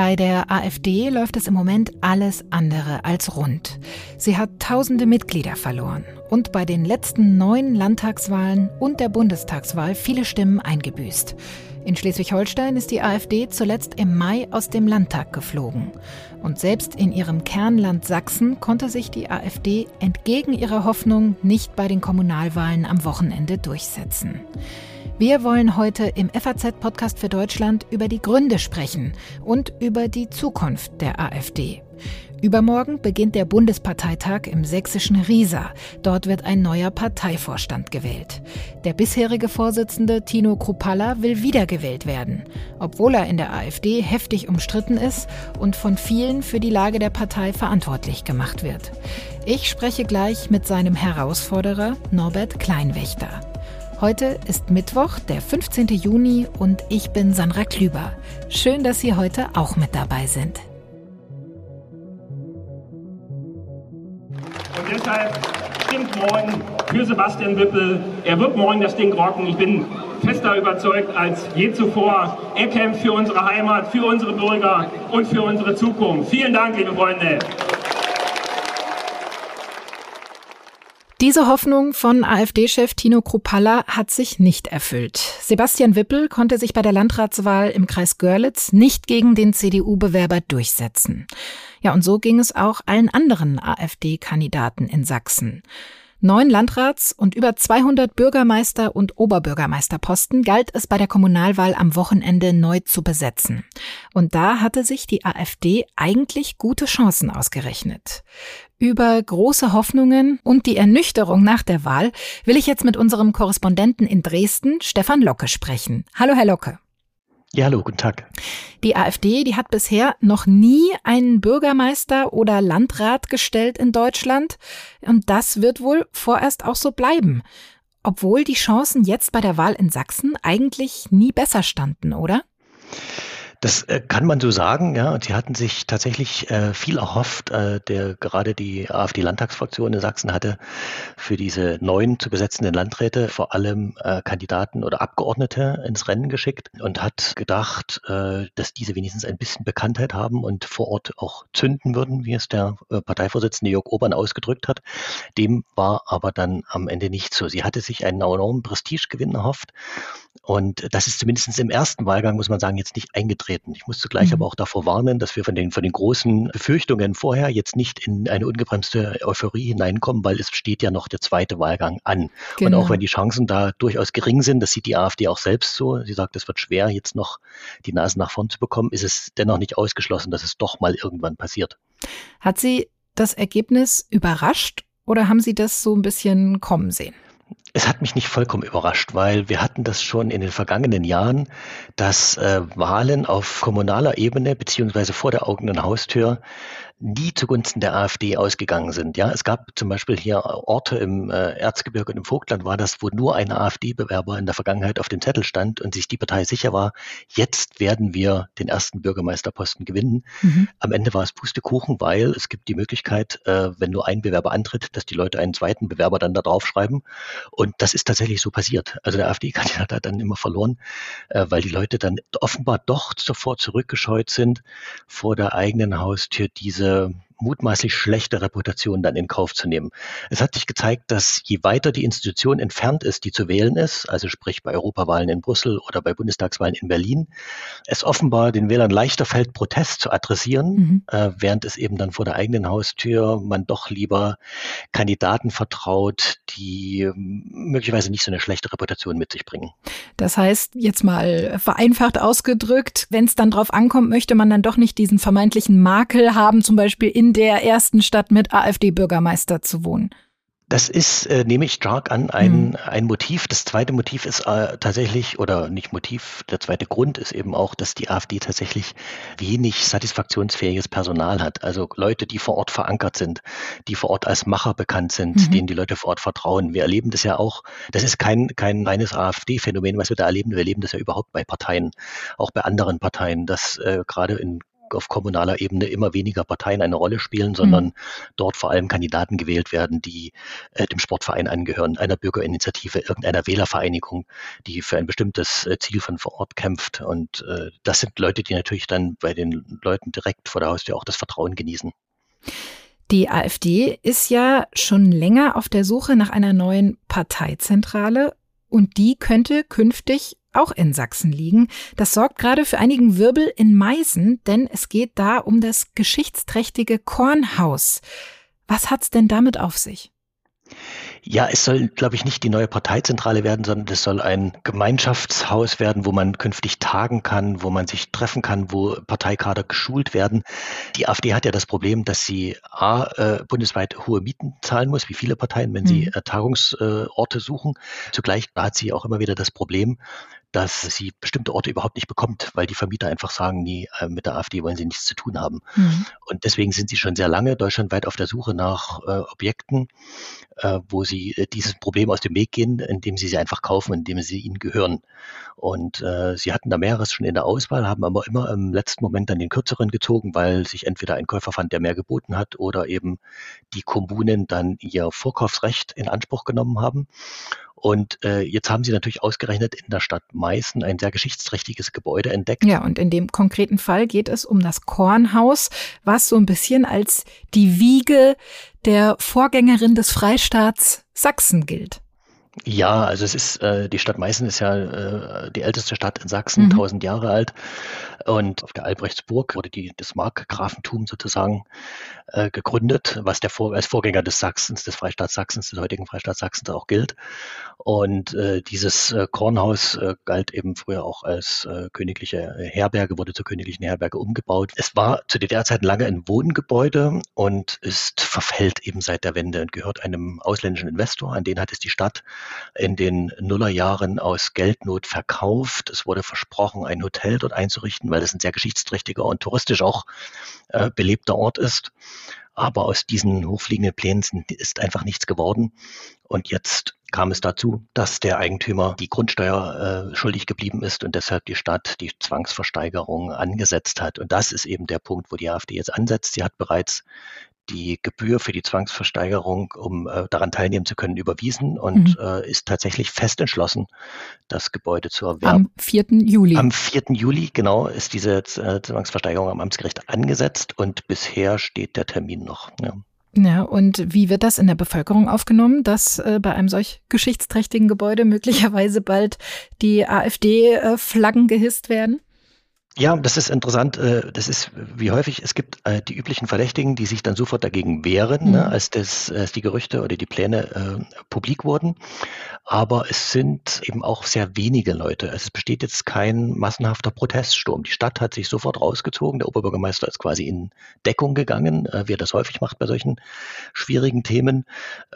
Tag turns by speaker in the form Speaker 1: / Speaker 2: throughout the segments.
Speaker 1: Bei der AfD läuft es im Moment alles andere als rund. Sie hat tausende Mitglieder verloren und bei den letzten neun Landtagswahlen und der Bundestagswahl viele Stimmen eingebüßt. In Schleswig-Holstein ist die AfD zuletzt im Mai aus dem Landtag geflogen. Und selbst in ihrem Kernland Sachsen konnte sich die AfD entgegen ihrer Hoffnung nicht bei den Kommunalwahlen am Wochenende durchsetzen. Wir wollen heute im FAZ-Podcast für Deutschland über die Gründe sprechen und über die Zukunft der AfD. Übermorgen beginnt der Bundesparteitag im sächsischen Riesa. Dort wird ein neuer Parteivorstand gewählt. Der bisherige Vorsitzende Tino Krupalla will wiedergewählt werden, obwohl er in der AfD heftig umstritten ist und von vielen für die Lage der Partei verantwortlich gemacht wird. Ich spreche gleich mit seinem Herausforderer Norbert Kleinwächter. Heute ist Mittwoch, der 15. Juni und ich bin Sandra Klüber. Schön, dass Sie heute auch mit dabei sind.
Speaker 2: Und deshalb stimmt morgen für Sebastian Wippel. Er wird morgen das Ding rocken. Ich bin fester überzeugt als je zuvor. Er kämpft für unsere Heimat, für unsere Bürger und für unsere Zukunft. Vielen Dank, liebe Freunde.
Speaker 1: Diese Hoffnung von AfD-Chef Tino Kruppalla hat sich nicht erfüllt. Sebastian Wippel konnte sich bei der Landratswahl im Kreis Görlitz nicht gegen den CDU-Bewerber durchsetzen. Ja, und so ging es auch allen anderen AfD-Kandidaten in Sachsen. Neun Landrats- und über 200 Bürgermeister- und Oberbürgermeisterposten galt es bei der Kommunalwahl am Wochenende neu zu besetzen. Und da hatte sich die AfD eigentlich gute Chancen ausgerechnet. Über große Hoffnungen und die Ernüchterung nach der Wahl will ich jetzt mit unserem Korrespondenten in Dresden, Stefan Locke, sprechen. Hallo, Herr Locke.
Speaker 3: Ja, hallo, guten Tag.
Speaker 1: Die AfD, die hat bisher noch nie einen Bürgermeister oder Landrat gestellt in Deutschland. Und das wird wohl vorerst auch so bleiben. Obwohl die Chancen jetzt bei der Wahl in Sachsen eigentlich nie besser standen, oder?
Speaker 3: Das äh, kann man so sagen, ja. Und sie hatten sich tatsächlich äh, viel erhofft, äh, der gerade die AfD-Landtagsfraktion in Sachsen hatte für diese neuen zu besetzenden Landräte vor allem äh, Kandidaten oder Abgeordnete ins Rennen geschickt und hat gedacht, äh, dass diese wenigstens ein bisschen Bekanntheit haben und vor Ort auch zünden würden, wie es der äh, Parteivorsitzende Jörg Obern ausgedrückt hat. Dem war aber dann am Ende nicht so. Sie hatte sich einen enormen Prestigegewinn erhofft und das ist zumindest im ersten Wahlgang, muss man sagen, jetzt nicht eingetreten auftreten. Ich muss zugleich mhm. aber auch davor warnen, dass wir von den, von den großen Befürchtungen vorher jetzt nicht in eine ungebremste Euphorie hineinkommen, weil es steht ja noch der zweite Wahlgang an. Genau. Und auch genau. wenn die Chancen da durchaus gering sind, das sieht die AfD auch selbst so. Sie sagt, es wird schwer, jetzt noch die Nase nach vorn zu bekommen, ist es dennoch nicht ausgeschlossen, dass es doch mal irgendwann passiert.
Speaker 1: Hat Sie das Ergebnis überrascht oder haben Sie das so ein bisschen kommen sehen?
Speaker 3: Es hat mich nicht vollkommen überrascht, weil wir hatten das schon in den vergangenen Jahren, dass äh, Wahlen auf kommunaler Ebene beziehungsweise vor der eigenen Haustür nie zugunsten der AfD ausgegangen sind. Ja, es gab zum Beispiel hier Orte im äh, Erzgebirge und im Vogtland war das, wo nur ein AfD-Bewerber in der Vergangenheit auf dem Zettel stand und sich die Partei sicher war, jetzt werden wir den ersten Bürgermeisterposten gewinnen. Mhm. Am Ende war es Pustekuchen, weil es gibt die Möglichkeit, äh, wenn nur ein Bewerber antritt, dass die Leute einen zweiten Bewerber dann da draufschreiben. Und das ist tatsächlich so passiert. Also der AfD-Kandidat hat dann immer verloren, äh, weil die Leute dann offenbar doch sofort zurückgescheut sind vor der eigenen Haustür diese diese mutmaßlich schlechte Reputation dann in Kauf zu nehmen. Es hat sich gezeigt, dass je weiter die Institution entfernt ist, die zu wählen ist, also sprich bei Europawahlen in Brüssel oder bei Bundestagswahlen in Berlin, es offenbar den Wählern leichter fällt, Protest zu adressieren, mhm. äh, während es eben dann vor der eigenen Haustür man doch lieber Kandidaten vertraut, die ähm, möglicherweise nicht so eine schlechte Reputation mit sich bringen.
Speaker 1: Das heißt, jetzt mal vereinfacht ausgedrückt, wenn es dann drauf ankommt, möchte man dann doch nicht diesen vermeintlichen Makel haben, zum Beispiel in der ersten Stadt mit AfD-Bürgermeister zu wohnen.
Speaker 3: Das ist, äh, nehme ich stark an, ein, mhm. ein Motiv. Das zweite Motiv ist äh, tatsächlich, oder nicht Motiv, der zweite Grund ist eben auch, dass die AfD tatsächlich wenig satisfaktionsfähiges Personal hat. Also Leute, die vor Ort verankert sind, die vor Ort als Macher bekannt sind, mhm. denen die Leute vor Ort vertrauen. Wir erleben das ja auch, das ist kein, kein reines AfD-Phänomen, was wir da erleben. Wir erleben das ja überhaupt bei Parteien, auch bei anderen Parteien, dass äh, gerade in auf kommunaler Ebene immer weniger Parteien eine Rolle spielen, sondern mhm. dort vor allem Kandidaten gewählt werden, die äh, dem Sportverein angehören, einer Bürgerinitiative, irgendeiner Wählervereinigung, die für ein bestimmtes äh, Ziel von vor Ort kämpft. Und äh, das sind Leute, die natürlich dann bei den Leuten direkt vor der Haustür auch das Vertrauen genießen.
Speaker 1: Die AfD ist ja schon länger auf der Suche nach einer neuen Parteizentrale und die könnte künftig auch in Sachsen liegen. Das sorgt gerade für einigen Wirbel in Meißen, denn es geht da um das geschichtsträchtige Kornhaus. Was hat's denn damit auf sich?
Speaker 3: Ja, es soll, glaube ich, nicht die neue Parteizentrale werden, sondern es soll ein Gemeinschaftshaus werden, wo man künftig tagen kann, wo man sich treffen kann, wo Parteikader geschult werden. Die AfD hat ja das Problem, dass sie A, äh, bundesweit hohe Mieten zahlen muss, wie viele Parteien, wenn sie mhm. äh, Tagungsorte suchen. Zugleich hat sie auch immer wieder das Problem, dass sie bestimmte Orte überhaupt nicht bekommt, weil die Vermieter einfach sagen, nee, äh, mit der AfD wollen sie nichts zu tun haben. Mhm. Und deswegen sind sie schon sehr lange deutschlandweit auf der Suche nach äh, Objekten, äh, wo sie äh, dieses Problem aus dem Weg gehen, indem sie sie einfach kaufen, indem sie ihnen gehören. Und äh, sie hatten da mehreres schon in der Auswahl, haben aber immer im letzten Moment dann den kürzeren gezogen, weil sich entweder ein Käufer fand, der mehr geboten hat, oder eben die Kommunen dann ihr Vorkaufsrecht in Anspruch genommen haben. Und äh, jetzt haben sie natürlich ausgerechnet in der Stadt Meißen ein sehr geschichtsträchtiges Gebäude entdeckt.
Speaker 1: Ja, und in dem konkreten Fall geht es um das Kornhaus, was so ein bisschen als die Wiege der Vorgängerin des Freistaats Sachsen gilt.
Speaker 3: Ja, also es ist, äh, die Stadt Meißen ist ja äh, die älteste Stadt in Sachsen, mhm. 1000 Jahre alt. Und auf der Albrechtsburg wurde die, das Markgrafentum sozusagen äh, gegründet, was der Vor als Vorgänger des Sachsens, des Freistaats Sachsens, des heutigen Freistaats Sachsens auch gilt. Und äh, dieses äh, Kornhaus äh, galt eben früher auch als äh, königliche Herberge, wurde zur königlichen Herberge umgebaut. Es war zu DDR-Zeiten lange ein Wohngebäude und ist verfällt eben seit der Wende und gehört einem ausländischen Investor, an den hat es die Stadt in den Nullerjahren aus Geldnot verkauft. Es wurde versprochen, ein Hotel dort einzurichten, weil es ein sehr geschichtsträchtiger und touristisch auch äh, belebter Ort ist. Aber aus diesen hochfliegenden Plänen ist einfach nichts geworden. Und jetzt kam es dazu, dass der Eigentümer die Grundsteuer äh, schuldig geblieben ist und deshalb die Stadt die Zwangsversteigerung angesetzt hat. Und das ist eben der Punkt, wo die AfD jetzt ansetzt. Sie hat bereits die Gebühr für die Zwangsversteigerung, um äh, daran teilnehmen zu können, überwiesen und mhm. äh, ist tatsächlich fest entschlossen, das Gebäude zu erwerben.
Speaker 1: Am 4. Juli.
Speaker 3: Am 4. Juli, genau, ist diese äh, Zwangsversteigerung am Amtsgericht angesetzt und bisher steht der Termin noch.
Speaker 1: Ja. Ja, und wie wird das in der Bevölkerung aufgenommen, dass äh, bei einem solch geschichtsträchtigen Gebäude möglicherweise bald die AfD-Flaggen äh, gehisst werden?
Speaker 3: Ja, das ist interessant. Äh, das ist wie häufig, es gibt äh, die üblichen Verdächtigen, die sich dann sofort dagegen wehren, ne, mhm. ne, als, das, als die Gerüchte oder die Pläne äh, publik wurden. Aber es sind eben auch sehr wenige Leute. Also es besteht jetzt kein massenhafter Proteststurm. Die Stadt hat sich sofort rausgezogen. Der Oberbürgermeister ist quasi in Deckung gegangen, äh, wie er das häufig macht bei solchen schwierigen Themen.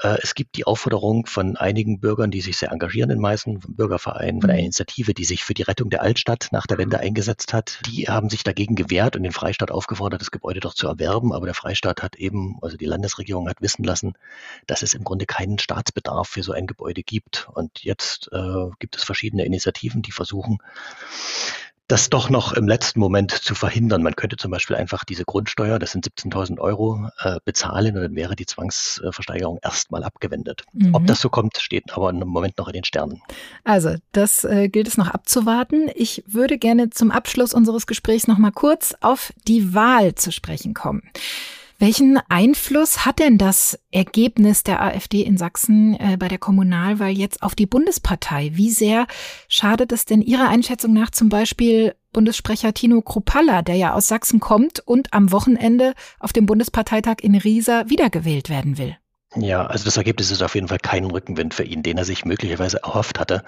Speaker 3: Äh, es gibt die Aufforderung von einigen Bürgern, die sich sehr engagieren in Meißen, Bürgervereinen, von einer mhm. Initiative, die sich für die Rettung der Altstadt nach der Wende eingesetzt hat die haben sich dagegen gewehrt und den Freistaat aufgefordert, das Gebäude doch zu erwerben. Aber der Freistaat hat eben, also die Landesregierung hat wissen lassen, dass es im Grunde keinen Staatsbedarf für so ein Gebäude gibt. Und jetzt äh, gibt es verschiedene Initiativen, die versuchen, das doch noch im letzten Moment zu verhindern. Man könnte zum Beispiel einfach diese Grundsteuer, das sind 17.000 Euro, äh, bezahlen und dann wäre die Zwangsversteigerung erstmal abgewendet. Mhm. Ob das so kommt, steht aber im Moment noch in den Sternen.
Speaker 1: Also, das äh, gilt es noch abzuwarten. Ich würde gerne zum Abschluss unseres Gesprächs noch mal kurz auf die Wahl zu sprechen kommen. Welchen Einfluss hat denn das Ergebnis der AfD in Sachsen äh, bei der Kommunalwahl jetzt auf die Bundespartei? Wie sehr schadet es denn Ihrer Einschätzung nach zum Beispiel Bundessprecher Tino Kruppalla, der ja aus Sachsen kommt und am Wochenende auf dem Bundesparteitag in Riesa wiedergewählt werden will?
Speaker 3: Ja, also das Ergebnis ist auf jeden Fall kein Rückenwind für ihn, den er sich möglicherweise erhofft hatte.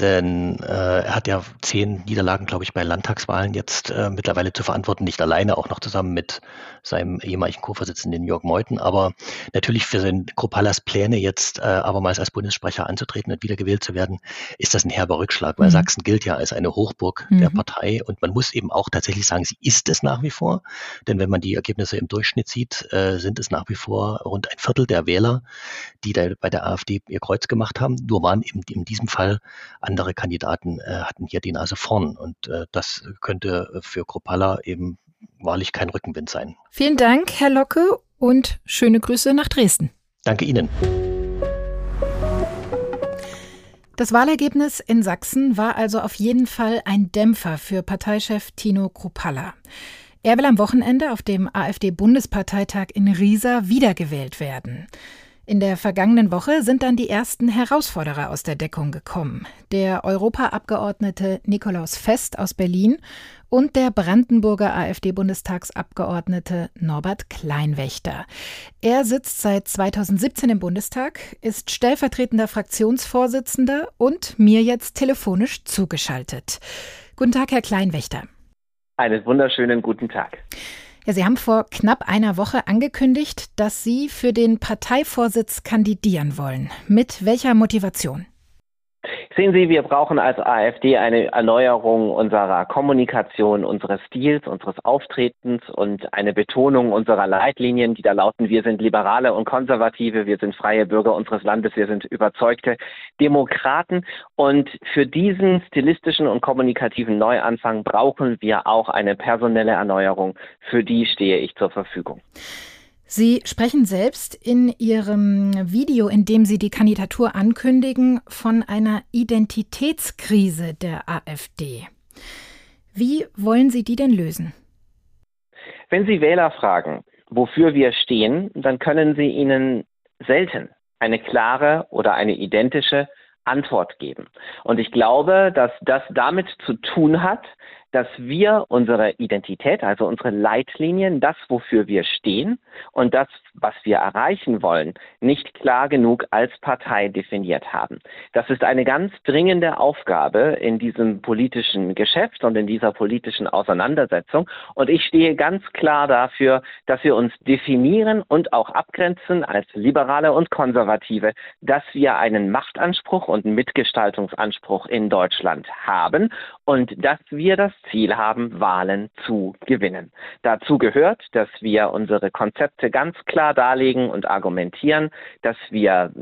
Speaker 3: Denn äh, er hat ja zehn Niederlagen, glaube ich, bei Landtagswahlen jetzt äh, mittlerweile zu verantworten, nicht alleine, auch noch zusammen mit seinem ehemaligen Co-Vorsitzenden Jörg Meuthen. Aber natürlich für seinen Kropallas Pläne jetzt äh, abermals als Bundessprecher anzutreten und wiedergewählt zu werden, ist das ein herber Rückschlag, weil mhm. Sachsen gilt ja als eine Hochburg mhm. der Partei und man muss eben auch tatsächlich sagen, sie ist es nach wie vor. Denn wenn man die Ergebnisse im Durchschnitt sieht, äh, sind es nach wie vor rund ein Viertel der Wähler, die da bei der AfD ihr Kreuz gemacht haben. Nur waren eben in diesem Fall andere Kandidaten, äh, hatten hier die Nase vorn. Und äh, das könnte für Kropala eben wahrlich kein Rückenwind sein.
Speaker 1: Vielen Dank, Herr Locke, und schöne Grüße nach Dresden.
Speaker 3: Danke Ihnen.
Speaker 1: Das Wahlergebnis in Sachsen war also auf jeden Fall ein Dämpfer für Parteichef Tino Kruppalla. Er will am Wochenende auf dem AfD-Bundesparteitag in Riesa wiedergewählt werden. In der vergangenen Woche sind dann die ersten Herausforderer aus der Deckung gekommen. Der Europaabgeordnete Nikolaus Fest aus Berlin und der Brandenburger AfD-Bundestagsabgeordnete Norbert Kleinwächter. Er sitzt seit 2017 im Bundestag, ist stellvertretender Fraktionsvorsitzender und mir jetzt telefonisch zugeschaltet. Guten Tag, Herr Kleinwächter.
Speaker 4: Einen wunderschönen guten Tag.
Speaker 1: Ja, Sie haben vor knapp einer Woche angekündigt, dass Sie für den Parteivorsitz kandidieren wollen. Mit welcher Motivation?
Speaker 4: Sehen Sie, wir brauchen als AfD eine Erneuerung unserer Kommunikation, unseres Stils, unseres Auftretens und eine Betonung unserer Leitlinien, die da lauten, wir sind Liberale und Konservative, wir sind freie Bürger unseres Landes, wir sind überzeugte Demokraten. Und für diesen stilistischen und kommunikativen Neuanfang brauchen wir auch eine personelle Erneuerung. Für die stehe ich zur Verfügung.
Speaker 1: Sie sprechen selbst in Ihrem Video, in dem Sie die Kandidatur ankündigen, von einer Identitätskrise der AfD. Wie wollen Sie die denn lösen?
Speaker 4: Wenn Sie Wähler fragen, wofür wir stehen, dann können Sie ihnen selten eine klare oder eine identische Antwort geben. Und ich glaube, dass das damit zu tun hat, dass wir unsere Identität, also unsere Leitlinien, das, wofür wir stehen und das, was wir erreichen wollen, nicht klar genug als Partei definiert haben. Das ist eine ganz dringende Aufgabe in diesem politischen Geschäft und in dieser politischen Auseinandersetzung. Und ich stehe ganz klar dafür, dass wir uns definieren und auch abgrenzen als Liberale und Konservative, dass wir einen Machtanspruch und Mitgestaltungsanspruch in Deutschland haben und dass wir das Ziel haben, Wahlen zu gewinnen. Dazu gehört, dass wir unsere Konzepte ganz klar darlegen und argumentieren, dass wir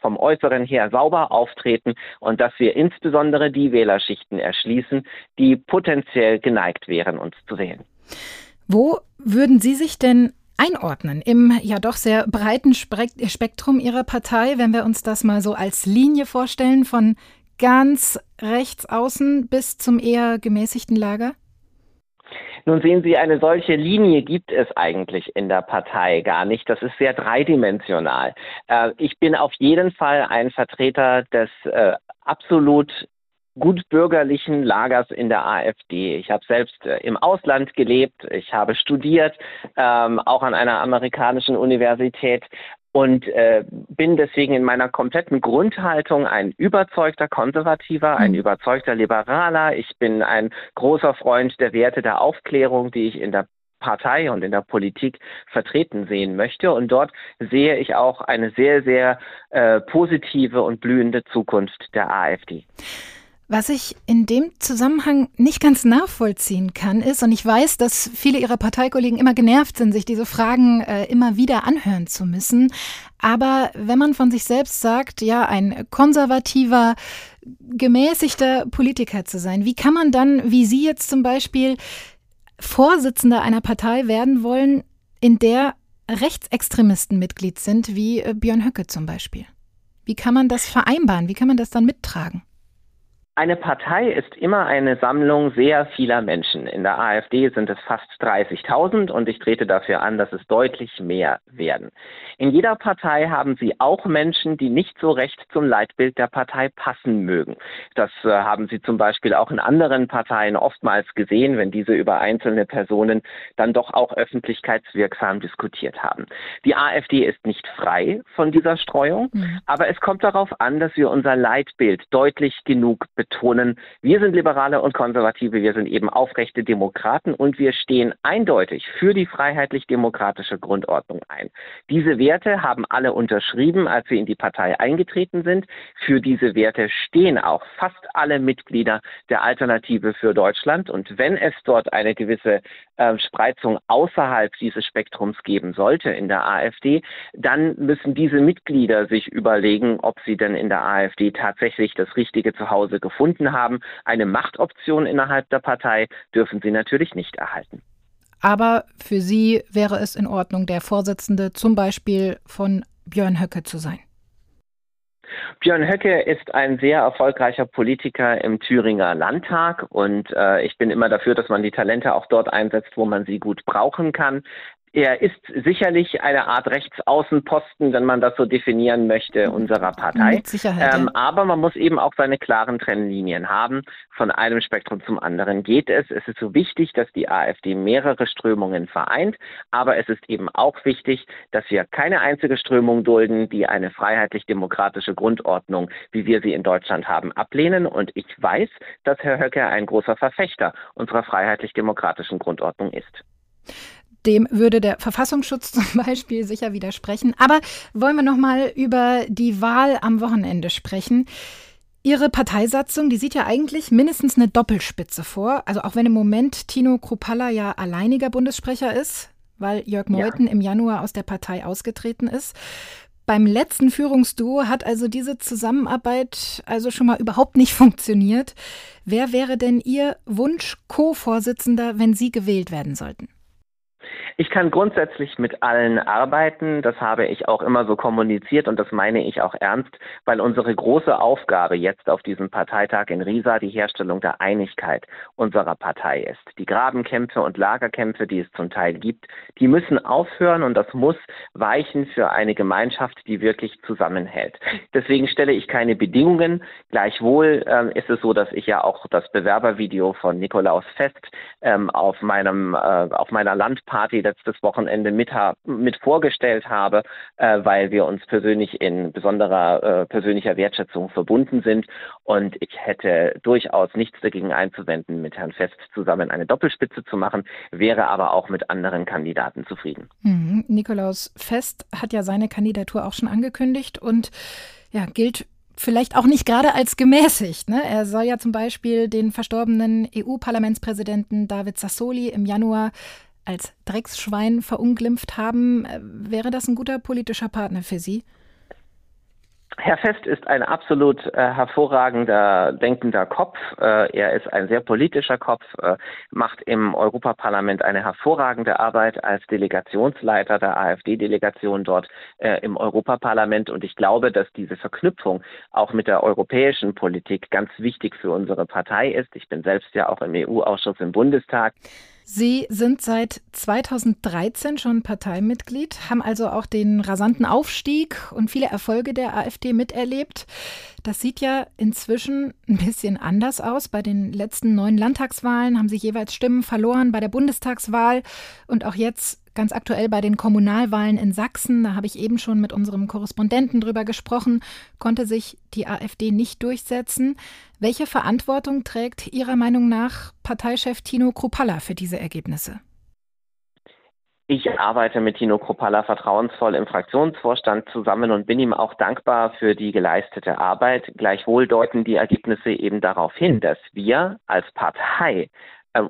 Speaker 4: vom Äußeren her sauber auftreten und dass wir insbesondere die Wählerschichten erschließen, die potenziell geneigt wären, uns zu wählen.
Speaker 1: Wo würden Sie sich denn einordnen im ja doch sehr breiten Spektrum Ihrer Partei, wenn wir uns das mal so als Linie vorstellen, von ganz rechts außen bis zum eher gemäßigten Lager?
Speaker 4: Nun sehen Sie, eine solche Linie gibt es eigentlich in der Partei gar nicht. Das ist sehr dreidimensional. Äh, ich bin auf jeden Fall ein Vertreter des äh, absolut gut bürgerlichen Lagers in der AfD. Ich habe selbst äh, im Ausland gelebt, ich habe studiert, ähm, auch an einer amerikanischen Universität und äh, bin deswegen in meiner kompletten Grundhaltung ein überzeugter Konservativer, ein mhm. überzeugter Liberaler. Ich bin ein großer Freund der Werte der Aufklärung, die ich in der Partei und in der Politik vertreten sehen möchte. Und dort sehe ich auch eine sehr, sehr äh, positive und blühende Zukunft der AfD.
Speaker 1: Was ich in dem Zusammenhang nicht ganz nachvollziehen kann, ist, und ich weiß, dass viele Ihrer Parteikollegen immer genervt sind, sich diese Fragen äh, immer wieder anhören zu müssen. Aber wenn man von sich selbst sagt, ja, ein konservativer, gemäßigter Politiker zu sein, wie kann man dann, wie Sie jetzt zum Beispiel, Vorsitzender einer Partei werden wollen, in der Rechtsextremisten Mitglied sind, wie äh, Björn Höcke zum Beispiel? Wie kann man das vereinbaren? Wie kann man das dann mittragen?
Speaker 4: Eine Partei ist immer eine Sammlung sehr vieler Menschen. In der AfD sind es fast 30.000 und ich trete dafür an, dass es deutlich mehr werden. In jeder Partei haben Sie auch Menschen, die nicht so recht zum Leitbild der Partei passen mögen. Das äh, haben Sie zum Beispiel auch in anderen Parteien oftmals gesehen, wenn diese über einzelne Personen dann doch auch öffentlichkeitswirksam diskutiert haben. Die AfD ist nicht frei von dieser Streuung, mhm. aber es kommt darauf an, dass wir unser Leitbild deutlich genug betonen, wir sind Liberale und Konservative, wir sind eben aufrechte Demokraten und wir stehen eindeutig für die freiheitlich-demokratische Grundordnung ein. Diese Werte haben alle unterschrieben, als wir in die Partei eingetreten sind. Für diese Werte stehen auch fast alle Mitglieder der Alternative für Deutschland. Und wenn es dort eine gewisse äh, Spreizung außerhalb dieses Spektrums geben sollte in der AfD, dann müssen diese Mitglieder sich überlegen, ob sie denn in der AfD tatsächlich das richtige Zuhause gefunden haben. Eine Machtoption innerhalb der Partei dürfen sie natürlich nicht erhalten.
Speaker 1: aber für Sie wäre es in Ordnung, der Vorsitzende zum Beispiel von Björn Höcke zu sein.
Speaker 4: Björn Höcke ist ein sehr erfolgreicher Politiker im Thüringer Landtag und äh, ich bin immer dafür, dass man die Talente auch dort einsetzt, wo man sie gut brauchen kann. Er ist sicherlich eine Art Rechtsaußenposten, wenn man das so definieren möchte, unserer Partei.
Speaker 1: Mit Sicherheit, ähm,
Speaker 4: aber man muss eben auch seine klaren Trennlinien haben. Von einem Spektrum zum anderen geht es. Es ist so wichtig, dass die AfD mehrere Strömungen vereint. Aber es ist eben auch wichtig, dass wir keine einzige Strömung dulden, die eine freiheitlich-demokratische Grundordnung, wie wir sie in Deutschland haben, ablehnen. Und ich weiß, dass Herr Höcke ein großer Verfechter unserer freiheitlich-demokratischen Grundordnung ist.
Speaker 1: Dem würde der Verfassungsschutz zum Beispiel sicher widersprechen. Aber wollen wir noch mal über die Wahl am Wochenende sprechen? Ihre Parteisatzung, die sieht ja eigentlich mindestens eine Doppelspitze vor. Also auch wenn im Moment Tino Kruppalla ja alleiniger Bundessprecher ist, weil Jörg Meuthen ja. im Januar aus der Partei ausgetreten ist. Beim letzten Führungsduo hat also diese Zusammenarbeit also schon mal überhaupt nicht funktioniert. Wer wäre denn Ihr Wunsch-Co-Vorsitzender, wenn Sie gewählt werden sollten?
Speaker 4: Ich kann grundsätzlich mit allen arbeiten. Das habe ich auch immer so kommuniziert und das meine ich auch ernst, weil unsere große Aufgabe jetzt auf diesem Parteitag in Riesa die Herstellung der Einigkeit unserer Partei ist. Die Grabenkämpfe und Lagerkämpfe, die es zum Teil gibt, die müssen aufhören und das muss weichen für eine Gemeinschaft, die wirklich zusammenhält. Deswegen stelle ich keine Bedingungen. Gleichwohl ähm, ist es so, dass ich ja auch das Bewerbervideo von Nikolaus Fest ähm, auf meinem äh, auf meiner Landparty letztes Wochenende mit, mit vorgestellt habe, äh, weil wir uns persönlich in besonderer äh, persönlicher Wertschätzung verbunden sind. Und ich hätte durchaus nichts dagegen einzuwenden, mit Herrn Fest zusammen eine Doppelspitze zu machen, wäre aber auch mit anderen Kandidaten zufrieden.
Speaker 1: Mhm. Nikolaus Fest hat ja seine Kandidatur auch schon angekündigt und ja, gilt vielleicht auch nicht gerade als gemäßigt. Ne? Er soll ja zum Beispiel den verstorbenen EU-Parlamentspräsidenten David Sassoli im Januar als Drecksschwein verunglimpft haben. Äh, wäre das ein guter politischer Partner für Sie?
Speaker 4: Herr Fest ist ein absolut äh, hervorragender, denkender Kopf. Äh, er ist ein sehr politischer Kopf, äh, macht im Europaparlament eine hervorragende Arbeit als Delegationsleiter der AfD-Delegation dort äh, im Europaparlament. Und ich glaube, dass diese Verknüpfung auch mit der europäischen Politik ganz wichtig für unsere Partei ist. Ich bin selbst ja auch im EU-Ausschuss im Bundestag.
Speaker 1: Sie sind seit 2013 schon Parteimitglied, haben also auch den rasanten Aufstieg und viele Erfolge der AfD miterlebt. Das sieht ja inzwischen ein bisschen anders aus. Bei den letzten neun Landtagswahlen haben sie jeweils Stimmen verloren, bei der Bundestagswahl und auch jetzt ganz aktuell bei den Kommunalwahlen in Sachsen, da habe ich eben schon mit unserem Korrespondenten drüber gesprochen, konnte sich die AfD nicht durchsetzen. Welche Verantwortung trägt Ihrer Meinung nach Parteichef Tino Kruppalla für diese Ergebnisse?
Speaker 4: Ich arbeite mit Tino Kruppalla vertrauensvoll im Fraktionsvorstand zusammen und bin ihm auch dankbar für die geleistete Arbeit. Gleichwohl deuten die Ergebnisse eben darauf hin, dass wir als Partei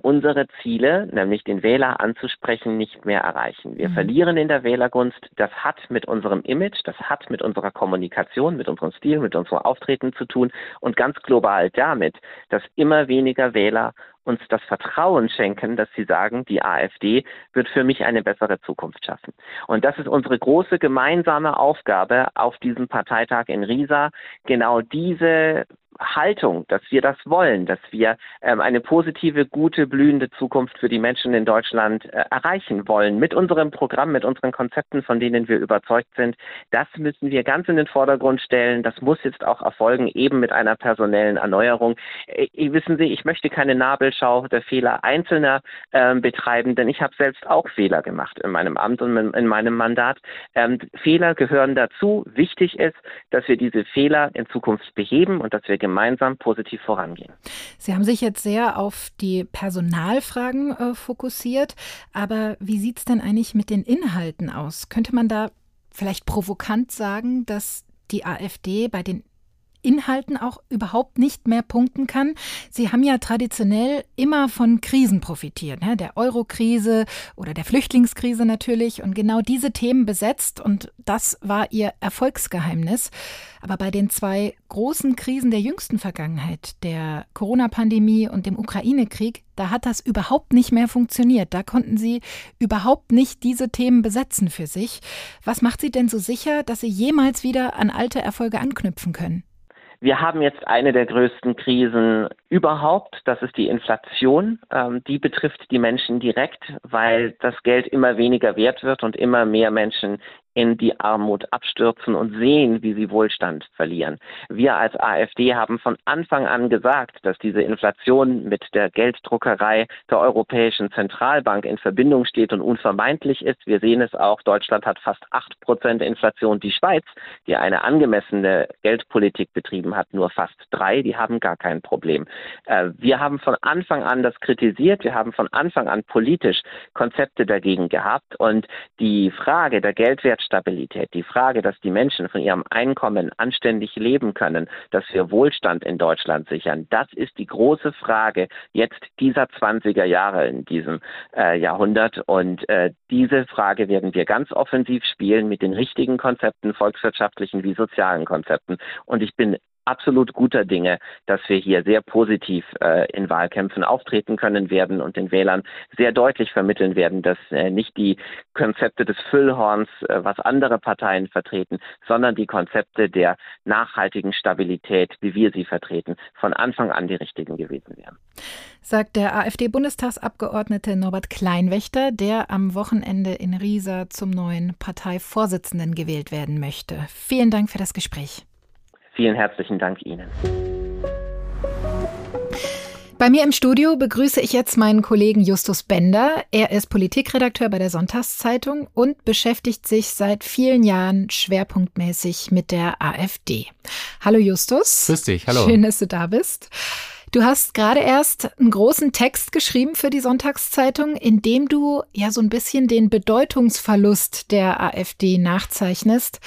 Speaker 4: unsere Ziele, nämlich den Wähler anzusprechen, nicht mehr erreichen. Wir mhm. verlieren in der Wählergunst. Das hat mit unserem Image, das hat mit unserer Kommunikation, mit unserem Stil, mit unserem Auftreten zu tun und ganz global damit, dass immer weniger Wähler uns das Vertrauen schenken, dass sie sagen, die AfD wird für mich eine bessere Zukunft schaffen. Und das ist unsere große gemeinsame Aufgabe auf diesem Parteitag in Riesa, genau diese Haltung, dass wir das wollen, dass wir ähm, eine positive, gute, blühende Zukunft für die Menschen in Deutschland äh, erreichen wollen. Mit unserem Programm, mit unseren Konzepten, von denen wir überzeugt sind, das müssen wir ganz in den Vordergrund stellen. Das muss jetzt auch erfolgen, eben mit einer personellen Erneuerung. Äh, wissen Sie, ich möchte keine Nabelschau der Fehler Einzelner äh, betreiben, denn ich habe selbst auch Fehler gemacht in meinem Amt und in meinem Mandat. Ähm, Fehler gehören dazu. Wichtig ist, dass wir diese Fehler in Zukunft beheben und dass wir gemeinsam positiv vorangehen.
Speaker 1: Sie haben sich jetzt sehr auf die Personalfragen äh, fokussiert, aber wie sieht es denn eigentlich mit den Inhalten aus? Könnte man da vielleicht provokant sagen, dass die AfD bei den Inhalten auch überhaupt nicht mehr punkten kann. Sie haben ja traditionell immer von Krisen profitiert, ne? der Euro-Krise oder der Flüchtlingskrise natürlich und genau diese Themen besetzt und das war Ihr Erfolgsgeheimnis. Aber bei den zwei großen Krisen der jüngsten Vergangenheit, der Corona-Pandemie und dem Ukraine-Krieg, da hat das überhaupt nicht mehr funktioniert. Da konnten Sie überhaupt nicht diese Themen besetzen für sich. Was macht Sie denn so sicher, dass Sie jemals wieder an alte Erfolge anknüpfen können?
Speaker 4: Wir haben jetzt eine der größten Krisen überhaupt. Das ist die Inflation. Ähm, die betrifft die Menschen direkt, weil das Geld immer weniger wert wird und immer mehr Menschen in die Armut abstürzen und sehen, wie sie Wohlstand verlieren. Wir als AfD haben von Anfang an gesagt, dass diese Inflation mit der Gelddruckerei der Europäischen Zentralbank in Verbindung steht und unvermeidlich ist. Wir sehen es auch, Deutschland hat fast acht Prozent Inflation. Die Schweiz, die eine angemessene Geldpolitik betrieben hat, nur fast drei. Die haben gar kein Problem. Äh, wir haben von Anfang an das kritisiert. Wir haben von Anfang an politisch Konzepte dagegen gehabt. Und die Frage der Geldwert Stabilität, die Frage, dass die Menschen von ihrem Einkommen anständig leben können, dass wir Wohlstand in Deutschland sichern, das ist die große Frage jetzt dieser 20er Jahre in diesem äh, Jahrhundert. Und äh, diese Frage werden wir ganz offensiv spielen mit den richtigen Konzepten, volkswirtschaftlichen wie sozialen Konzepten. Und ich bin absolut guter Dinge, dass wir hier sehr positiv äh, in Wahlkämpfen auftreten können werden und den Wählern sehr deutlich vermitteln werden, dass äh, nicht die Konzepte des Füllhorns, äh, was andere Parteien vertreten, sondern die Konzepte der nachhaltigen Stabilität, wie wir sie vertreten, von Anfang an die richtigen gewesen wären.
Speaker 1: Sagt der AfD-Bundestagsabgeordnete Norbert Kleinwächter, der am Wochenende in Riesa zum neuen Parteivorsitzenden gewählt werden möchte. Vielen Dank für das Gespräch.
Speaker 4: Vielen herzlichen Dank Ihnen.
Speaker 1: Bei mir im Studio begrüße ich jetzt meinen Kollegen Justus Bender. Er ist Politikredakteur bei der Sonntagszeitung und beschäftigt sich seit vielen Jahren schwerpunktmäßig mit der AfD. Hallo Justus.
Speaker 5: Grüß dich, hallo.
Speaker 1: Schön, dass du da bist. Du hast gerade erst einen großen Text geschrieben für die Sonntagszeitung, in dem du ja so ein bisschen den Bedeutungsverlust der AfD nachzeichnest.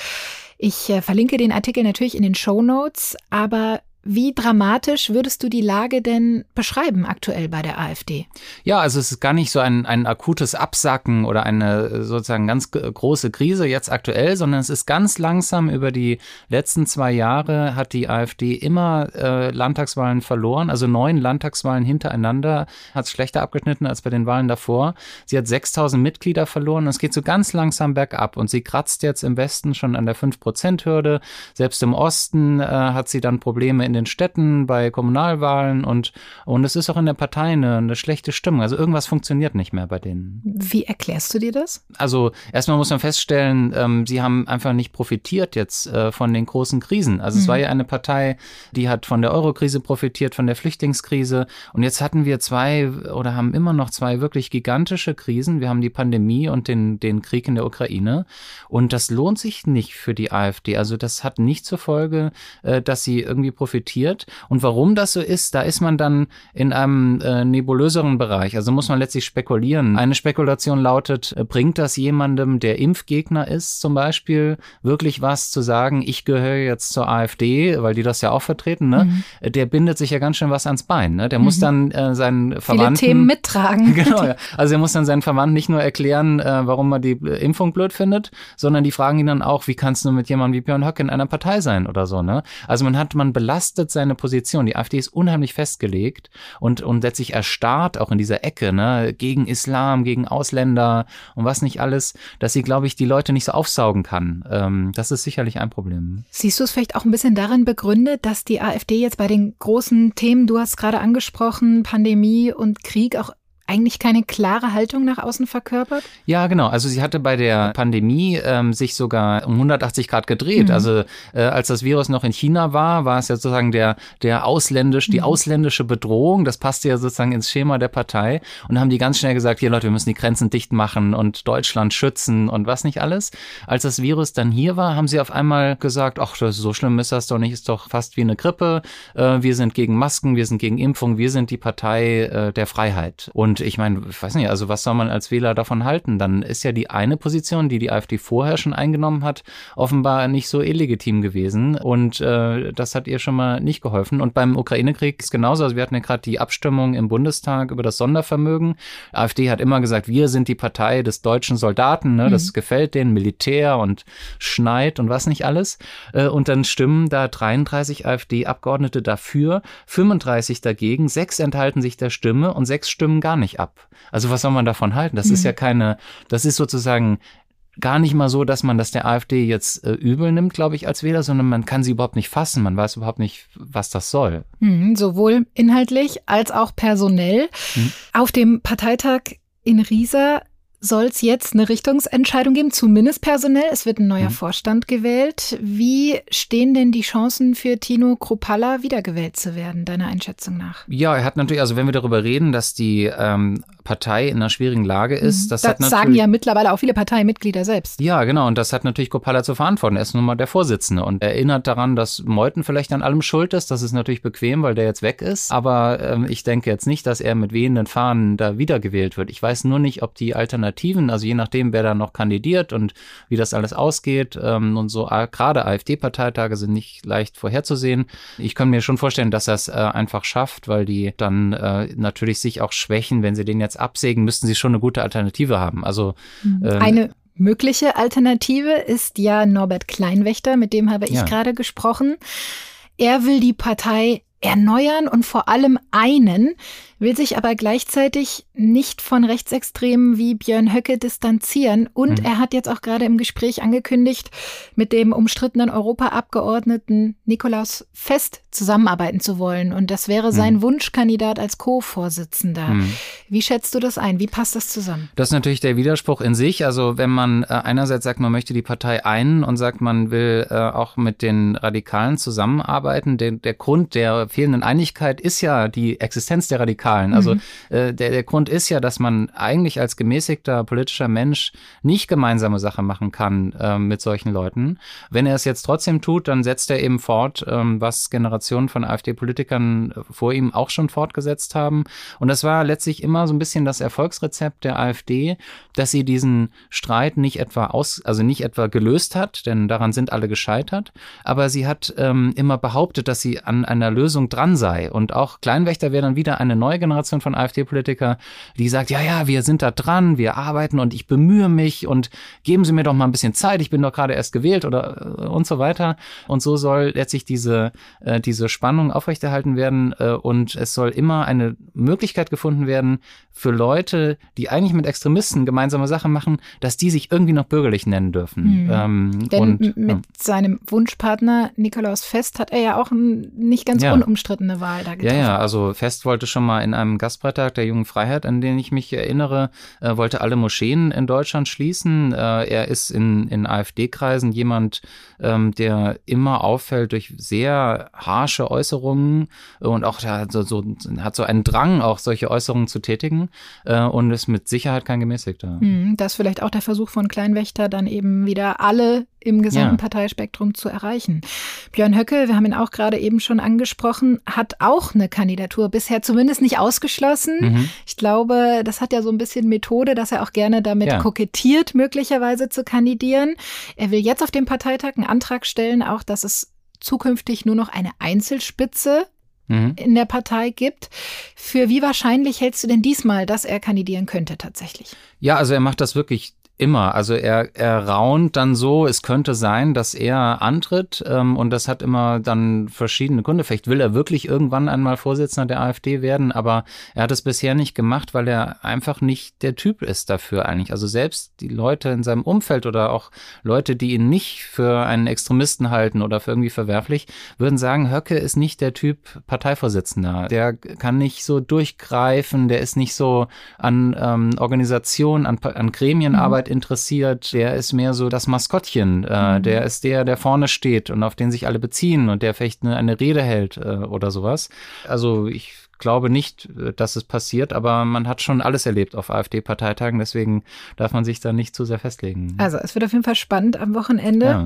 Speaker 1: Ich äh, verlinke den Artikel natürlich in den Show Notes, aber wie dramatisch würdest du die Lage denn beschreiben aktuell bei der AfD?
Speaker 5: Ja, also es ist gar nicht so ein, ein akutes Absacken oder eine sozusagen ganz große Krise jetzt aktuell, sondern es ist ganz langsam über die letzten zwei Jahre hat die AfD immer äh, Landtagswahlen verloren, also neun Landtagswahlen hintereinander, hat es schlechter abgeschnitten als bei den Wahlen davor. Sie hat 6000 Mitglieder verloren und es geht so ganz langsam bergab und sie kratzt jetzt im Westen schon an der 5-Prozent-Hürde. Selbst im Osten äh, hat sie dann Probleme in den Städten, bei Kommunalwahlen und, und es ist auch in der Partei eine, eine schlechte Stimmung. Also irgendwas funktioniert nicht mehr bei denen.
Speaker 1: Wie erklärst du dir das?
Speaker 5: Also erstmal muss man feststellen, ähm, sie haben einfach nicht profitiert jetzt äh, von den großen Krisen. Also mhm. es war ja eine Partei, die hat von der Eurokrise profitiert, von der Flüchtlingskrise und jetzt hatten wir zwei oder haben immer noch zwei wirklich gigantische Krisen. Wir haben die Pandemie und den, den Krieg in der Ukraine und das lohnt sich nicht für die AfD. Also das hat nicht zur Folge, äh, dass sie irgendwie profitiert profitiert. Und warum das so ist, da ist man dann in einem äh, nebulöseren Bereich. Also muss man letztlich spekulieren. Eine Spekulation lautet, äh, bringt das jemandem, der Impfgegner ist, zum Beispiel, wirklich was zu sagen, ich gehöre jetzt zur AfD, weil die das ja auch vertreten, ne? Mhm. Äh, der bindet sich ja ganz schön was ans Bein. Ne? Der mhm. muss dann äh, seinen Verwandten.
Speaker 1: Viele Themen mittragen.
Speaker 5: Genau, ja. Also er muss dann seinen Verwandten nicht nur erklären, äh, warum er die Impfung blöd findet, sondern die fragen ihn dann auch, wie kannst du mit jemandem wie Björn Höcke in einer Partei sein oder so, ne? Also man hat, man belastet belastet seine Position. Die AfD ist unheimlich festgelegt und, und letztlich erstarrt auch in dieser Ecke, ne, gegen Islam, gegen Ausländer und was nicht alles, dass sie, glaube ich, die Leute nicht so aufsaugen kann. Ähm, das ist sicherlich ein Problem.
Speaker 1: Siehst du es vielleicht auch ein bisschen darin begründet, dass die AfD jetzt bei den großen Themen, du hast gerade angesprochen, Pandemie und Krieg auch eigentlich keine klare Haltung nach außen verkörpert?
Speaker 5: Ja, genau. Also sie hatte bei der Pandemie ähm, sich sogar um 180 Grad gedreht. Mhm. Also äh, als das Virus noch in China war, war es ja sozusagen der, der ausländisch, die mhm. ausländische Bedrohung. Das passte ja sozusagen ins Schema der Partei. Und haben die ganz schnell gesagt, hier Leute, wir müssen die Grenzen dicht machen und Deutschland schützen und was nicht alles. Als das Virus dann hier war, haben sie auf einmal gesagt, ach, so schlimm ist das doch nicht, ist doch fast wie eine Grippe. Äh, wir sind gegen Masken, wir sind gegen Impfung, wir sind die Partei äh, der Freiheit. Und Und ich meine, ich weiß nicht, also was soll man als Wähler davon halten? Dann ist ja die eine Position, die die AfD vorher schon eingenommen hat, offenbar nicht so illegitim gewesen. Und äh, das hat ihr schon mal nicht geholfen. Und beim Ukraine-Krieg ist genauso. Also wir hatten ja gerade die Abstimmung im Bundestag über das Sondervermögen. AfD hat immer gesagt, wir sind die Partei des deutschen Soldaten. Ne? Das mhm. gefällt denen, Militär und Schneid und was nicht alles. Äh, und dann stimmen da 33 AfD-Abgeordnete dafür, 35 dagegen, sechs enthalten sich der Stimme und sechs stimmen gar nicht ab. Also was soll man davon halten? Das mhm. ist ja keine, das ist sozusagen gar nicht mal so, dass man das der AfD jetzt äh, übel nimmt, glaube ich, als Wähler, sondern man kann sie überhaupt nicht fassen. Man weiß überhaupt nicht, was das soll.
Speaker 1: Mhm, sowohl inhaltlich als auch personell. Mhm. Auf dem Parteitag in Riesa soll es jetzt eine Richtungsentscheidung geben, zumindest personell. Es wird ein neuer mhm. Vorstand gewählt. Wie stehen denn die Chancen für Tino Kropalla wiedergewählt zu werden, deiner Einschätzung nach?
Speaker 5: Ja, er hat natürlich, also wenn wir darüber reden, dass die ähm, Partei in einer schwierigen Lage ist, mhm.
Speaker 1: das, das sagen ja mittlerweile auch viele Parteimitglieder selbst.
Speaker 5: Ja, genau, und das hat natürlich Kropalla zu verantworten. Er ist nun mal der Vorsitzende und erinnert daran, dass Meuthen vielleicht an allem schuld ist. Das ist natürlich bequem, weil der jetzt weg ist. Aber ähm, ich denke jetzt nicht, dass er mit wehenden Fahnen da wiedergewählt wird. Ich weiß nur nicht, ob die Alternative Alternativen, also je nachdem, wer da noch kandidiert und wie das alles ausgeht. Ähm, und so äh, gerade AfD-Parteitage sind nicht leicht vorherzusehen. Ich kann mir schon vorstellen, dass er es äh, einfach schafft, weil die dann äh, natürlich sich auch schwächen. Wenn sie den jetzt absägen, müssten sie schon eine gute Alternative haben. Also
Speaker 1: ähm, eine mögliche Alternative ist ja Norbert Kleinwächter, mit dem habe ich ja. gerade gesprochen. Er will die Partei erneuern und vor allem einen, will sich aber gleichzeitig nicht von Rechtsextremen wie Björn Höcke distanzieren. Und mhm. er hat jetzt auch gerade im Gespräch angekündigt, mit dem umstrittenen Europaabgeordneten Nikolaus Fest zusammenarbeiten zu wollen. Und das wäre sein mhm. Wunschkandidat als Co-Vorsitzender. Mhm. Wie schätzt du das ein? Wie passt das zusammen?
Speaker 5: Das ist natürlich der Widerspruch in sich. Also wenn man äh, einerseits sagt, man möchte die Partei einen und sagt, man will äh, auch mit den Radikalen zusammenarbeiten. Der, der Grund der fehlenden Einigkeit ist ja die Existenz der Radikalen. Radikalen. Also mhm. äh, der, der Grund ist ja, dass man eigentlich als gemäßigter politischer Mensch nicht gemeinsame Sache machen kann äh, mit solchen Leuten. Wenn er es jetzt trotzdem tut, dann setzt er eben fort, ähm, was Generationen von AfD-Politikern vor ihm auch schon fortgesetzt haben. Und das war letztlich immer so ein bisschen das Erfolgsrezept der AfD, dass sie diesen Streit nicht etwa aus, also nicht etwa gelöst hat, denn daran sind alle gescheitert, aber sie hat ähm, immer behauptet, dass sie an einer Lösung dran sei. Und auch Kleinwächter wäre dann wieder eine neue Generation von AfD-Politiker, die sagt, ja, ja, wir sind da dran, wir arbeiten und ich bemühe mich und geben Sie mir doch mal ein bisschen Zeit, ich bin doch gerade erst gewählt oder äh, und so weiter. Und so soll letztlich diese, äh, diese Spannung aufrechterhalten werden äh, und es soll immer eine Möglichkeit gefunden werden für Leute, die eigentlich mit Extremisten gemeinsame Sachen machen, dass die sich irgendwie noch bürgerlich nennen dürfen.
Speaker 1: Mhm. Ähm, Denn und, mit ja. seinem Wunschpartner Nikolaus Fest hat er ja auch eine nicht ganz ja. unumstrittene Wahl da getroffen.
Speaker 5: Ja, ja, also Fest wollte schon mal in einem Gastbeitrag der Jungen Freiheit, an den ich mich erinnere, äh, wollte alle Moscheen in Deutschland schließen. Äh, er ist in, in AfD-Kreisen jemand, ähm, der immer auffällt durch sehr harsche Äußerungen und auch der so, so, hat so einen Drang, auch solche Äußerungen zu tätigen äh, und ist mit Sicherheit kein Gemäßigter.
Speaker 1: Hm, das ist vielleicht auch der Versuch von Kleinwächter, dann eben wieder alle im gesamten ja. Parteispektrum zu erreichen. Björn Höcke, wir haben ihn auch gerade eben schon angesprochen, hat auch eine Kandidatur bisher zumindest nicht ausgeschlossen. Mhm. Ich glaube, das hat ja so ein bisschen Methode, dass er auch gerne damit ja. kokettiert, möglicherweise zu kandidieren. Er will jetzt auf dem Parteitag einen Antrag stellen, auch dass es zukünftig nur noch eine Einzelspitze mhm. in der Partei gibt. Für wie wahrscheinlich hältst du denn diesmal, dass er kandidieren könnte tatsächlich?
Speaker 5: Ja, also er macht das wirklich Immer. Also er, er raunt dann so, es könnte sein, dass er antritt ähm, und das hat immer dann verschiedene Gründe. Vielleicht will er wirklich irgendwann einmal Vorsitzender der AfD werden, aber er hat es bisher nicht gemacht, weil er einfach nicht der Typ ist dafür eigentlich. Also selbst die Leute in seinem Umfeld oder auch Leute, die ihn nicht für einen Extremisten halten oder für irgendwie verwerflich, würden sagen, Höcke ist nicht der Typ Parteivorsitzender. Der kann nicht so durchgreifen, der ist nicht so an ähm, Organisation, an, an Gremienarbeit mhm interessiert, der ist mehr so das Maskottchen. Äh, mhm. Der ist der, der vorne steht und auf den sich alle beziehen und der vielleicht eine, eine Rede hält äh, oder sowas. Also ich glaube nicht, äh, dass es passiert, aber man hat schon alles erlebt auf AfD-Parteitagen, deswegen darf man sich da nicht zu sehr festlegen.
Speaker 1: Also es wird auf jeden Fall spannend am Wochenende. Ja.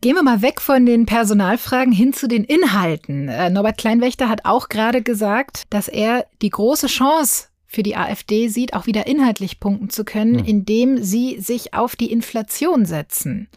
Speaker 1: Gehen wir mal weg von den Personalfragen hin zu den Inhalten. Äh, Norbert Kleinwächter hat auch gerade gesagt, dass er die große Chance für die AfD sieht, auch wieder inhaltlich punkten zu können, hm. indem sie sich auf die Inflation setzen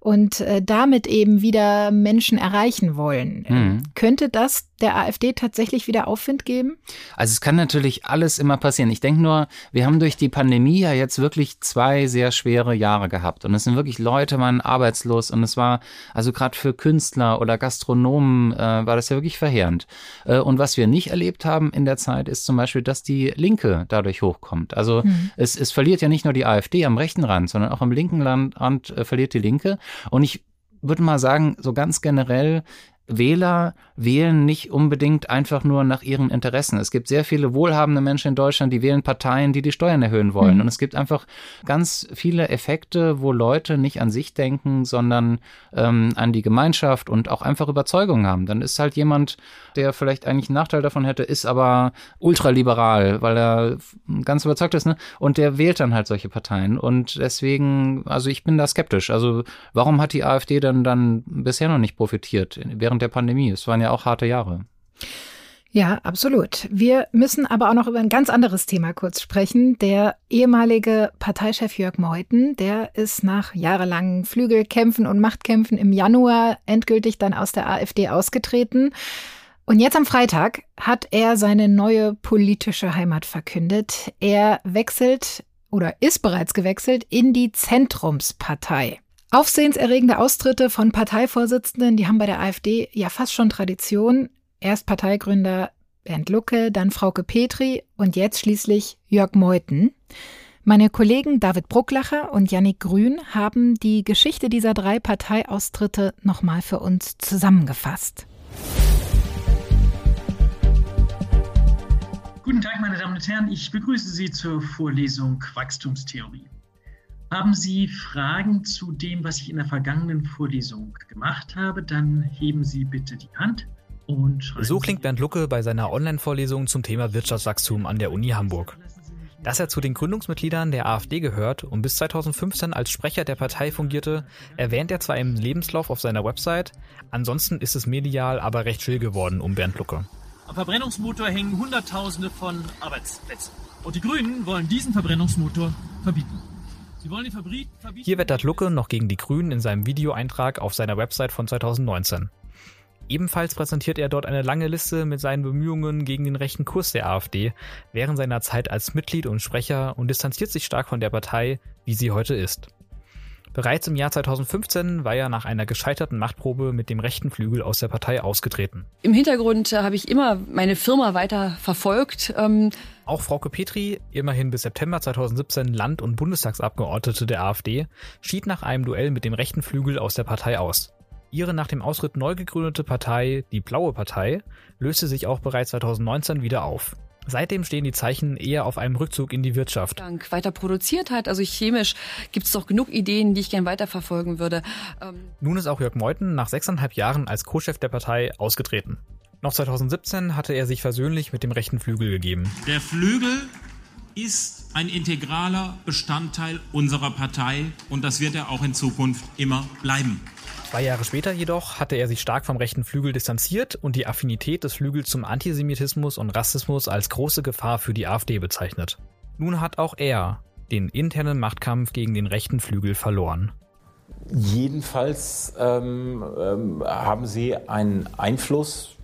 Speaker 1: und äh, damit eben wieder Menschen erreichen wollen. Hm. Könnte das der AfD tatsächlich wieder Aufwind geben?
Speaker 5: Also es kann natürlich alles immer passieren. Ich denke nur, wir haben durch die Pandemie ja jetzt wirklich zwei sehr schwere Jahre gehabt und es sind wirklich Leute waren arbeitslos und es war also gerade für Künstler oder Gastronomen äh, war das ja wirklich verheerend. Äh, und was wir nicht erlebt haben in der Zeit ist zum Beispiel, dass die Linke dadurch hochkommt. Also hm. es, es verliert ja nicht nur die AfD am rechten Rand, sondern auch am linken Rand äh, verliert die Linke. Und ich würde mal sagen, so ganz generell, Wähler wählen nicht unbedingt einfach nur nach ihren Interessen. Es gibt sehr viele wohlhabende Menschen in Deutschland, die wählen Parteien, die die Steuern erhöhen wollen. Mhm. Und es gibt einfach ganz viele Effekte, wo Leute nicht an sich denken, sondern ähm, an die Gemeinschaft und auch einfach Überzeugungen haben. Dann ist halt jemand, der vielleicht eigentlich einen Nachteil davon hätte, ist aber ultraliberal, weil er ganz überzeugt ist, ne? Und der wählt dann halt solche Parteien. Und deswegen, also ich bin da skeptisch. Also warum hat die AfD dann dann bisher noch nicht profitiert während der Pandemie? Es waren ja auch harte Jahre.
Speaker 1: Ja, absolut. Wir müssen aber auch noch über ein ganz anderes Thema kurz sprechen. Der ehemalige Parteichef Jörg Meuthen, der ist nach jahrelangen Flügelkämpfen und Machtkämpfen im Januar endgültig dann aus der AfD ausgetreten. Und jetzt am Freitag hat er seine neue politische Heimat verkündet. Er wechselt oder ist bereits gewechselt in die Zentrumspartei. Aufsehenserregende Austritte von Parteivorsitzenden, die haben bei der AfD ja fast schon Tradition. Erst Parteigründer Bernd Lucke, dann Frauke Petri und jetzt schließlich Jörg Meuthen. Meine Kollegen David Brucklacher und Yannick Grün haben die Geschichte dieser drei Parteiaustritte nochmal für uns zusammengefasst.
Speaker 6: Guten Tag, meine Damen und Herren. Ich begrüße Sie zur Vorlesung Wachstumstheorie. Haben Sie Fragen zu dem, was ich in der vergangenen Vorlesung gemacht habe, dann heben Sie bitte die Hand. Und
Speaker 7: so klingt Bernd Lucke bei seiner Online-Vorlesung zum Thema Wirtschaftswachstum an der Uni Hamburg. Dass er zu den Gründungsmitgliedern der AfD gehört und bis 2015 als Sprecher der Partei fungierte, erwähnt er zwar im Lebenslauf auf seiner Website, ansonsten ist es medial aber recht still geworden um Bernd Lucke.
Speaker 6: Am Verbrennungsmotor hängen Hunderttausende von Arbeitsplätzen. Und die Grünen wollen diesen Verbrennungsmotor verbieten.
Speaker 7: Hier wettert Lucke noch gegen die Grünen in seinem Videoeintrag auf seiner Website von 2019. Ebenfalls präsentiert er dort eine lange Liste mit seinen Bemühungen gegen den rechten Kurs der AfD während seiner Zeit als Mitglied und Sprecher und distanziert sich stark von der Partei, wie sie heute ist. Bereits im Jahr 2015 war er nach einer gescheiterten Machtprobe mit dem rechten Flügel aus der Partei ausgetreten.
Speaker 8: Im Hintergrund äh, habe ich immer meine Firma weiter verfolgt.
Speaker 7: Ähm auch Frauke Petri, immerhin bis September 2017 Land- und Bundestagsabgeordnete der AfD, schied nach einem Duell mit dem rechten Flügel aus der Partei aus. Ihre nach dem Austritt neu gegründete Partei, die Blaue Partei, löste sich auch bereits 2019 wieder auf. Seitdem stehen die Zeichen eher auf einem Rückzug in die Wirtschaft.
Speaker 8: Dank weiter produziert hat, also chemisch gibt es doch genug Ideen, die ich gern weiterverfolgen würde.
Speaker 7: Ähm Nun ist auch Jörg Meuthen nach sechseinhalb Jahren als Co-Chef der Partei ausgetreten. Noch 2017 hatte er sich versöhnlich mit dem rechten Flügel gegeben.
Speaker 9: Der Flügel ist ein integraler Bestandteil unserer Partei und das wird er auch in Zukunft immer bleiben.
Speaker 7: Zwei Jahre später jedoch hatte er sich stark vom rechten Flügel distanziert und die Affinität des Flügels zum Antisemitismus und Rassismus als große Gefahr für die AfD bezeichnet. Nun hat auch er den internen Machtkampf gegen den rechten Flügel verloren.
Speaker 10: Jedenfalls ähm, ähm, haben sie einen Einfluss,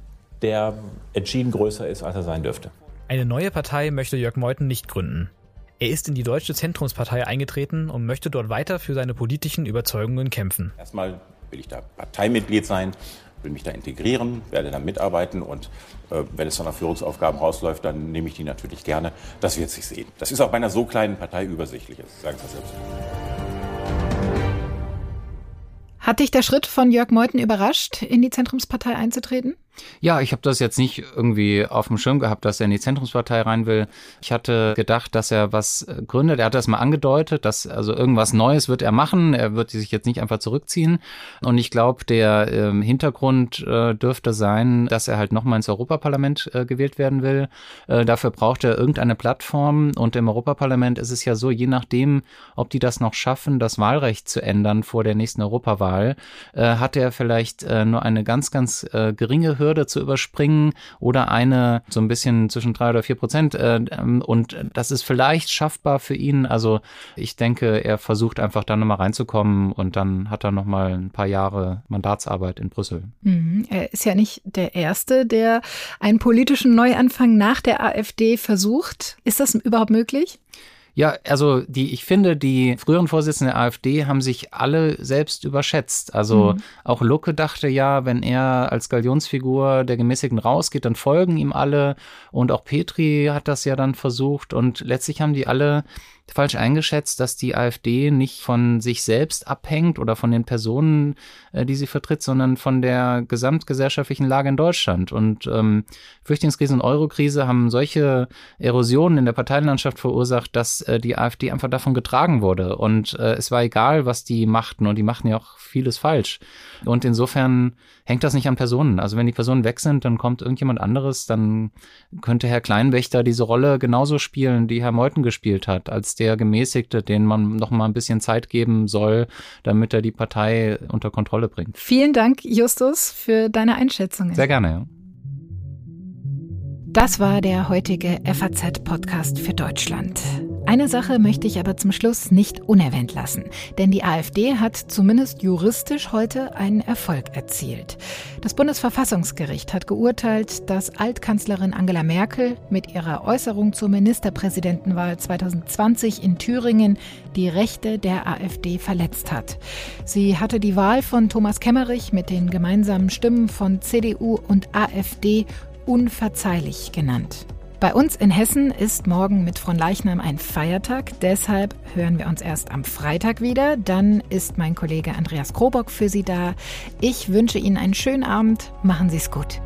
Speaker 10: der entschieden größer ist, als er sein dürfte.
Speaker 7: Eine neue Partei möchte Jörg Meuthen nicht gründen. Er ist in die Deutsche Zentrumspartei eingetreten und möchte dort weiter für seine politischen Überzeugungen kämpfen.
Speaker 10: Erstmal will ich da Parteimitglied sein, will mich da integrieren, werde da mitarbeiten und äh, wenn es dann auf Führungsaufgaben rausläuft, dann nehme ich die natürlich gerne. Das wird sich sehen. Das ist auch bei einer so kleinen Partei übersichtlich, sagen Sie selbst.
Speaker 1: Hat dich der Schritt von Jörg Meuthen überrascht, in die Zentrumspartei einzutreten?
Speaker 5: Ja, ich habe das jetzt nicht irgendwie auf dem Schirm gehabt, dass er in die Zentrumspartei rein will. Ich hatte gedacht, dass er was gründet. Er hat das mal angedeutet, dass also irgendwas Neues wird er machen. Er wird sich jetzt nicht einfach zurückziehen. Und ich glaube, der äh, Hintergrund äh, dürfte sein, dass er halt nochmal ins Europaparlament äh, gewählt werden will. Äh, dafür braucht er irgendeine Plattform. Und im Europaparlament ist es ja so, je nachdem, ob die das noch schaffen, das Wahlrecht zu ändern vor der nächsten Europawahl, äh, hat er vielleicht äh, nur eine ganz, ganz geringe Hürde Hürde zu überspringen oder eine so ein bisschen zwischen drei oder vier Prozent. Äh, ähm, und das ist vielleicht schaffbar für ihn. Also ich denke, er versucht einfach da nochmal reinzukommen und dann hat er nochmal ein paar Jahre Mandatsarbeit in Brüssel.
Speaker 1: Mhm. Er ist ja nicht der Erste, der einen politischen Neuanfang nach der AfD versucht. Ist das überhaupt möglich?
Speaker 5: Ja, also die, ich finde, die früheren Vorsitzenden der AfD haben sich alle selbst überschätzt. Also mhm. auch Lucke dachte ja, wenn er als Galionsfigur der Gemäßigten rausgeht, dann folgen ihm alle. Und auch Petri hat das ja dann versucht. Und letztlich haben die alle falsch eingeschätzt, dass die AfD nicht von sich selbst abhängt oder von den Personen, äh, die sie vertritt, sondern von der gesamtgesellschaftlichen Lage in Deutschland. Und ähm, Flüchtlingskrise und Eurokrise haben solche Erosionen in der Parteienlandschaft verursacht, dass äh, die AfD einfach davon getragen wurde. Und äh, es war egal, was die machten. Und die machten ja auch vieles falsch. Und insofern hängt das nicht an Personen. Also wenn die Personen weg sind, dann kommt irgendjemand anderes, dann könnte Herr Kleinwächter diese Rolle genauso spielen, die Herr Meuthen gespielt hat, als der Gemäßigte, den man noch mal ein bisschen Zeit geben soll, damit er die Partei unter Kontrolle bringt.
Speaker 1: Vielen Dank, Justus, für deine Einschätzungen.
Speaker 5: Sehr gerne, ja.
Speaker 1: Das war der heutige FAZ-Podcast für Deutschland. Eine Sache möchte ich aber zum Schluss nicht unerwähnt lassen, denn die AfD hat zumindest juristisch heute einen Erfolg erzielt. Das Bundesverfassungsgericht hat geurteilt, dass Altkanzlerin Angela Merkel mit ihrer Äußerung zur Ministerpräsidentenwahl 2020 in Thüringen die Rechte der AfD verletzt hat. Sie hatte die Wahl von Thomas Kemmerich mit den gemeinsamen Stimmen von CDU und AfD unverzeihlich genannt. Bei uns in Hessen ist morgen mit von Leichnam ein Feiertag. Deshalb hören wir uns erst am Freitag wieder. Dann ist mein Kollege Andreas Krobock für Sie da. Ich wünsche Ihnen einen schönen Abend. Machen Sie es gut.